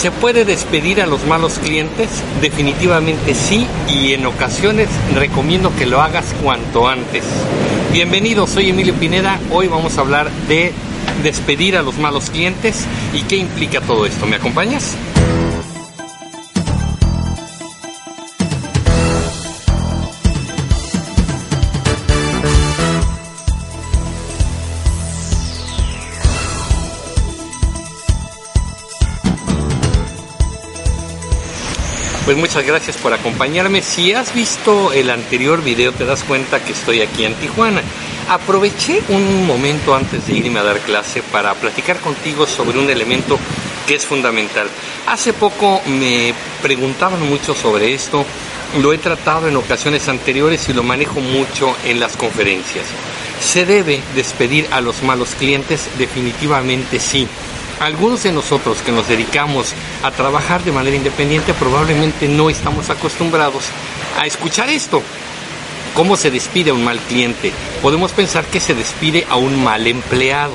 ¿Se puede despedir a los malos clientes? Definitivamente sí y en ocasiones recomiendo que lo hagas cuanto antes. Bienvenidos, soy Emilio Pineda. Hoy vamos a hablar de despedir a los malos clientes y qué implica todo esto. ¿Me acompañas? Pues muchas gracias por acompañarme. Si has visto el anterior video te das cuenta que estoy aquí en Tijuana. Aproveché un momento antes de irme a dar clase para platicar contigo sobre un elemento que es fundamental. Hace poco me preguntaban mucho sobre esto, lo he tratado en ocasiones anteriores y lo manejo mucho en las conferencias. ¿Se debe despedir a los malos clientes? Definitivamente sí algunos de nosotros que nos dedicamos a trabajar de manera independiente probablemente no estamos acostumbrados a escuchar esto. ¿Cómo se despide a un mal cliente? Podemos pensar que se despide a un mal empleado.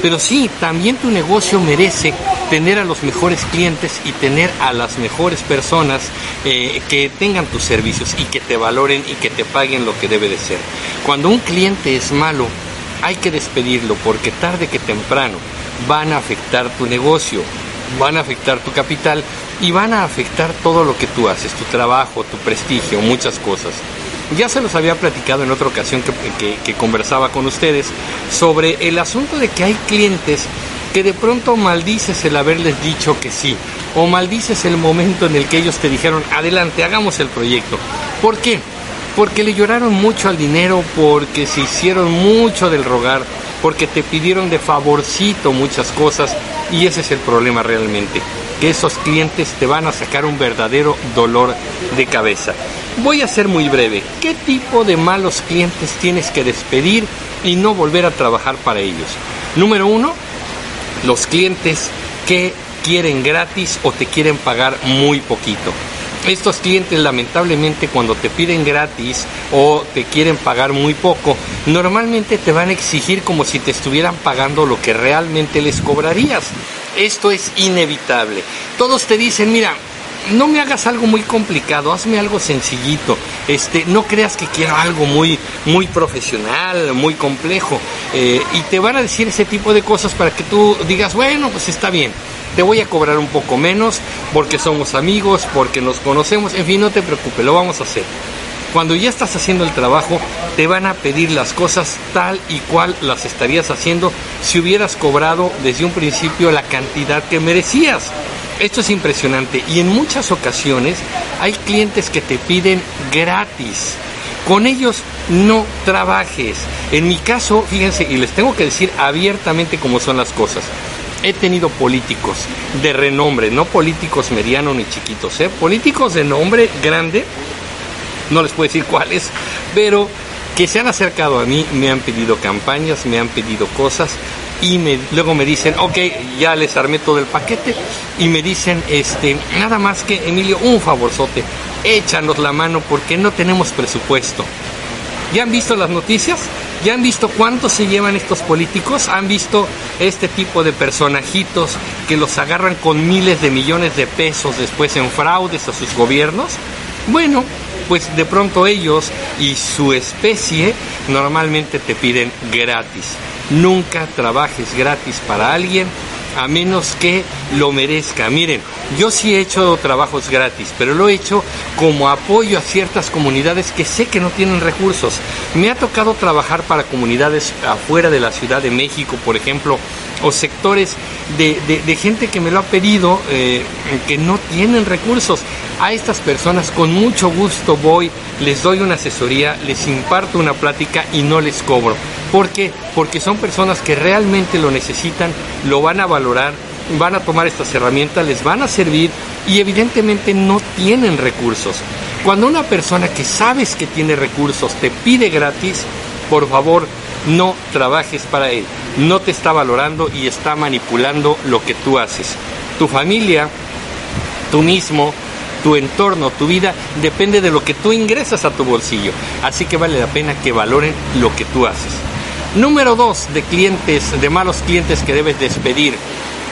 Pero sí, también tu negocio merece tener a los mejores clientes y tener a las mejores personas eh, que tengan tus servicios y que te valoren y que te paguen lo que debe de ser. Cuando un cliente es malo, hay que despedirlo porque tarde que temprano van a afectar tu negocio, van a afectar tu capital y van a afectar todo lo que tú haces, tu trabajo, tu prestigio, muchas cosas. Ya se los había platicado en otra ocasión que, conversaba con ustedes sobre el asunto de que hay clientes que de pronto maldices el haberles dicho que sí, o maldices el momento en el que ellos te dijeron, adelante, hagamos el proyecto. ¿Por qué? Porque le lloraron mucho al dinero, porque se hicieron mucho del rogar, porque te pidieron de favorcito muchas cosas y ese es el problema realmente, que esos clientes te van a sacar un verdadero dolor de cabeza. Voy a ser muy breve, ¿qué tipo de malos clientes tienes que despedir y no volver a trabajar para ellos? Número uno, los clientes que quieren gratis o te quieren pagar muy poquito estos clientes lamentablemente cuando te piden gratis o te quieren pagar muy poco, normalmente te van a exigir como si te estuvieran pagando lo que realmente les cobrarías. Esto es inevitable. Todos te dicen, mira, no me hagas algo muy complicado, hazme algo sencillito. Este, no creas que quiero algo muy, muy profesional, muy complejo. Eh, y te van a decir ese tipo de cosas para que tú digas, bueno, pues está bien te voy a cobrar un poco menos porque somos amigos, porque nos conocemos, en fin, no te preocupes, lo vamos a hacer. Cuando ya estás haciendo el trabajo, te van a pedir las cosas tal y cual las estarías haciendo si hubieras cobrado desde un principio la cantidad que merecías. Esto es impresionante y en muchas ocasiones hay clientes que te piden gratis. Con ellos no trabajes. En mi caso, fíjense, y les tengo que decir abiertamente cómo son las cosas he tenido políticos de renombre, no políticos medianos ni chiquitos, ¿eh? políticos de nombre grande, no les puedo decir cuáles, pero que se han acercado a mí, me han pedido campañas, me han pedido cosas y me, luego me dicen, ok, ya les armé todo el paquete y me dicen, este, nada más que Emilio, un favorzote, échanos la mano porque no tenemos presupuesto. ¿Ya han visto las noticias? ¿Ya han visto cuánto se llevan estos políticos? ¿Han visto este tipo de personajitos que los agarran con miles de millones de pesos después en fraudes a sus gobiernos? Bueno, pues de pronto ellos y su especie normalmente te piden gratis. Nunca trabajes gratis para alguien a menos que lo merezca. Miren, yo sí he hecho trabajos gratis, pero lo he hecho como apoyo a ciertas comunidades que sé que no tienen recursos. Me ha tocado trabajar para comunidades afuera de la Ciudad de México, por ejemplo, o sectores de, gente que me lo ha pedido, eh, que no tienen recursos. A estas personas con mucho gusto voy, les doy una asesoría, les imparto una plática y no les cobro. ¿Por qué? Porque son personas que realmente lo necesitan, lo van a valorar, van a tomar estas herramientas, les van a servir y evidentemente no tienen recursos. Cuando una persona que sabes que tiene recursos te pide gratis, por favor, no trabajes para él. No te está valorando y está manipulando lo que tú haces. Tu familia, tú mismo, tu entorno, tu vida, depende de lo que tú ingresas a tu bolsillo. Así que vale la pena que valoren lo que tú haces. Número dos de clientes, de malos clientes que debes despedir.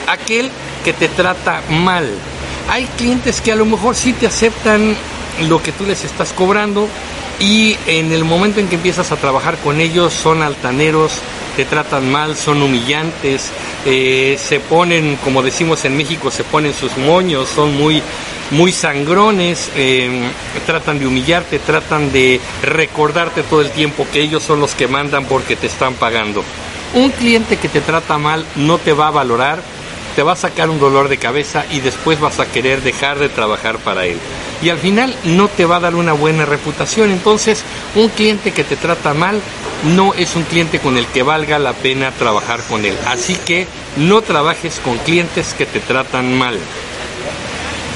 Aquel que te trata mal. Hay clientes que a lo mejor sí te aceptan lo que tú les estás cobrando y en el momento en que empiezas a trabajar con ellos son altaneros, te tratan mal, son humillantes, eh, se ponen, como decimos en México, se ponen sus moños, son muy, muy sangrones, eh, tratan de humillarte, tratan de recordarte todo el tiempo que ellos son los que mandan porque te están pagando. Un cliente que te trata mal no te va a valorar, te va a sacar un dolor de cabeza y después vas a querer dejar de trabajar para él. Y al final no te va a dar una buena reputación. Entonces, un cliente que te trata mal no es un cliente con el que valga la pena trabajar con él. Así que no trabajes con clientes que te tratan mal.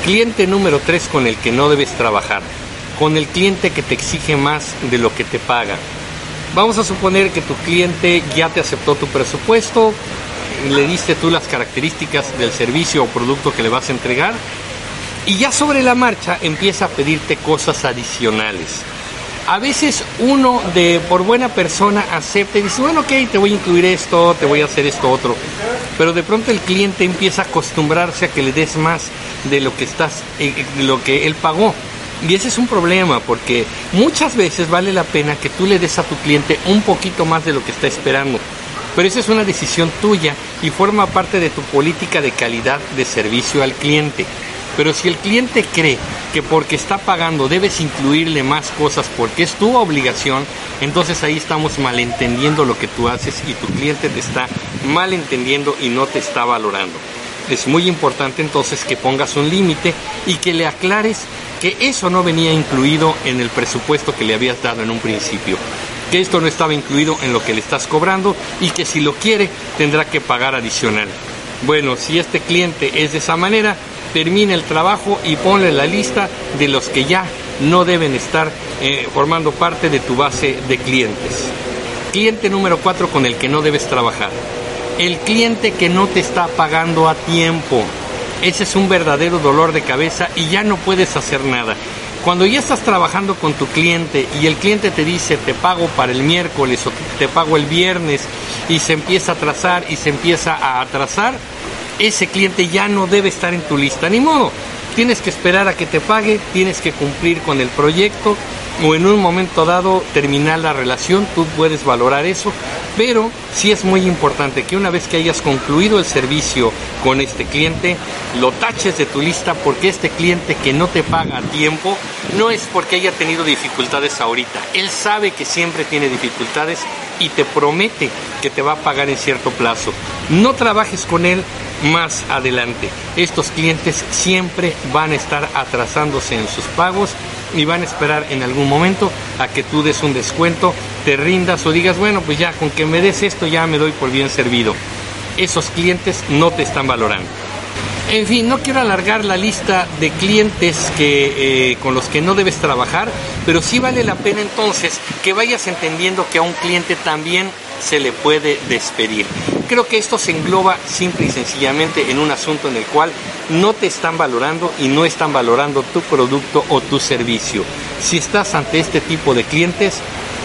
Cliente número 3 con el que no debes trabajar. Con el cliente que te exige más de lo que te paga. Vamos a suponer que tu cliente ya te aceptó tu presupuesto, le diste tú las características del servicio o producto que le vas a entregar y ya sobre la marcha empieza a pedirte cosas adicionales a veces uno de por buena persona acepta y dice, bueno, ok, te voy a incluir esto, te voy a hacer esto otro. Pero de pronto el cliente empieza a acostumbrarse a que le des más de lo que estás, eh, eh, de lo que él pagó. Y ese es un problema porque muchas veces vale la pena que tú le des a tu cliente un poquito más de lo que está esperando. Pero esa es una decisión tuya y forma parte de tu política de calidad de servicio al cliente. Pero si el cliente cree que porque está pagando debes incluirle más cosas porque es tu obligación, entonces ahí estamos malentendiendo lo que tú haces y tu cliente te está malentendiendo y no te está valorando. Es muy importante entonces que pongas un límite y que le aclares que eso no venía incluido en el presupuesto que le habías dado en un principio, que esto no estaba incluido en lo que le estás cobrando y que si lo quiere tendrá que pagar adicional. Bueno, si este cliente es de esa manera, termina el trabajo y ponle la lista de los que ya no deben estar eh, formando parte de tu base de clientes. Cliente número 4 con el que no debes trabajar. El cliente que no te está pagando a tiempo. Ese es un verdadero dolor de cabeza y ya no puedes hacer nada. Cuando ya estás trabajando con tu cliente y el cliente te dice te pago para el miércoles o te pago el viernes y se empieza a atrasar y se empieza a atrasar, ese cliente ya no debe estar en tu lista, ni modo. Tienes que esperar a que te pague, tienes que cumplir con el proyecto o en un momento dado terminar la relación, tú puedes valorar eso, pero sí es muy importante que una vez que hayas concluido el servicio con este cliente, lo taches de tu lista porque este cliente que no te paga a tiempo no es porque haya tenido dificultades ahorita, él sabe que siempre tiene dificultades y te promete que te va a pagar en cierto plazo. No trabajes con él más adelante. Estos clientes siempre van a estar atrasándose en sus pagos y van a esperar en algún momento a que tú des un descuento, te rindas o digas, bueno, pues ya con que me des esto ya me doy por bien servido. Esos clientes no te están valorando. En fin, no quiero alargar la lista de clientes que, eh, con los que no debes trabajar, pero sí vale la pena entonces que vayas entendiendo que a un cliente también se le puede despedir. Creo que esto se engloba simple y sencillamente en un asunto en el cual no te están valorando y no están valorando tu producto o tu servicio. Si estás ante este tipo de clientes,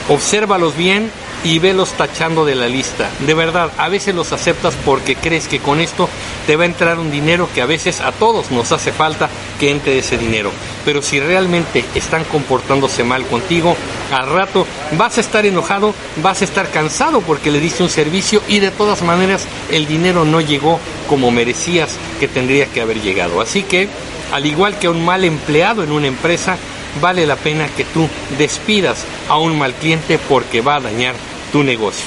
obsérvalos bien, y velos tachando de la lista. De verdad, a veces los aceptas porque crees que con esto te va a entrar un dinero que a veces a todos nos hace falta que entre ese dinero. Pero si realmente están comportándose mal contigo, al rato vas a estar enojado, vas a estar cansado porque le diste un servicio y de todas maneras el dinero no llegó como merecías que tendría que haber llegado. Así que, al igual que un mal empleado en una empresa, vale la pena que tú despidas a un mal cliente porque va a dañar tu negocio.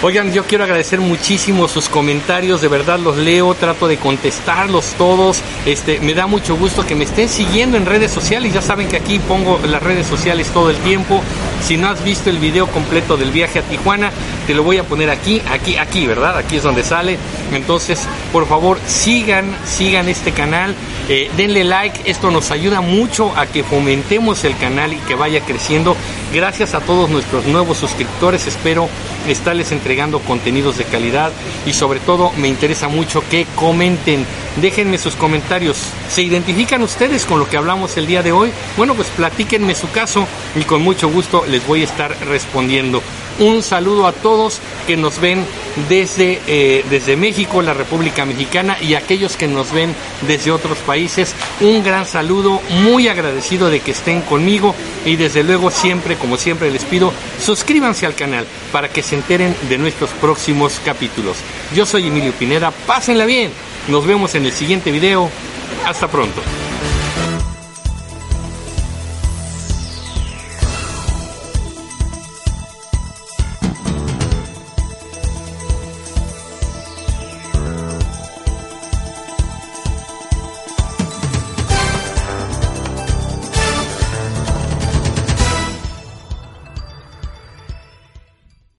Oigan, yo quiero agradecer muchísimo sus comentarios, de verdad los leo, trato de contestarlos todos. Este, me da mucho gusto que me estén siguiendo en redes sociales. Ya saben que aquí pongo las redes sociales todo el tiempo. Si no has visto el video completo del viaje a Tijuana, te lo voy a poner aquí, aquí, aquí, ¿verdad? Aquí es donde sale. Entonces, por favor, sigan, sigan este canal, eh, denle like. Esto nos ayuda mucho a que fomentemos el canal y que vaya creciendo. Gracias a todos nuestros nuevos suscriptores. Espero estarles entregando contenidos de calidad y sobre todo me interesa mucho que comenten. Déjenme sus comentarios. ¿Se identifican ustedes con lo que hablamos el día de hoy? Bueno, pues platíquenme su caso y con mucho gusto les voy a estar respondiendo. Un saludo a todos que nos ven desde, eh, desde México, la República Mexicana y aquellos que nos ven desde otros países. Un gran saludo, muy agradecido de que estén conmigo y desde luego siempre, como siempre les pido, suscríbanse al canal para que se enteren de nuestros próximos capítulos. Yo soy Emilio Pineda, pásenla bien. Nos vemos en el siguiente video. Hasta pronto.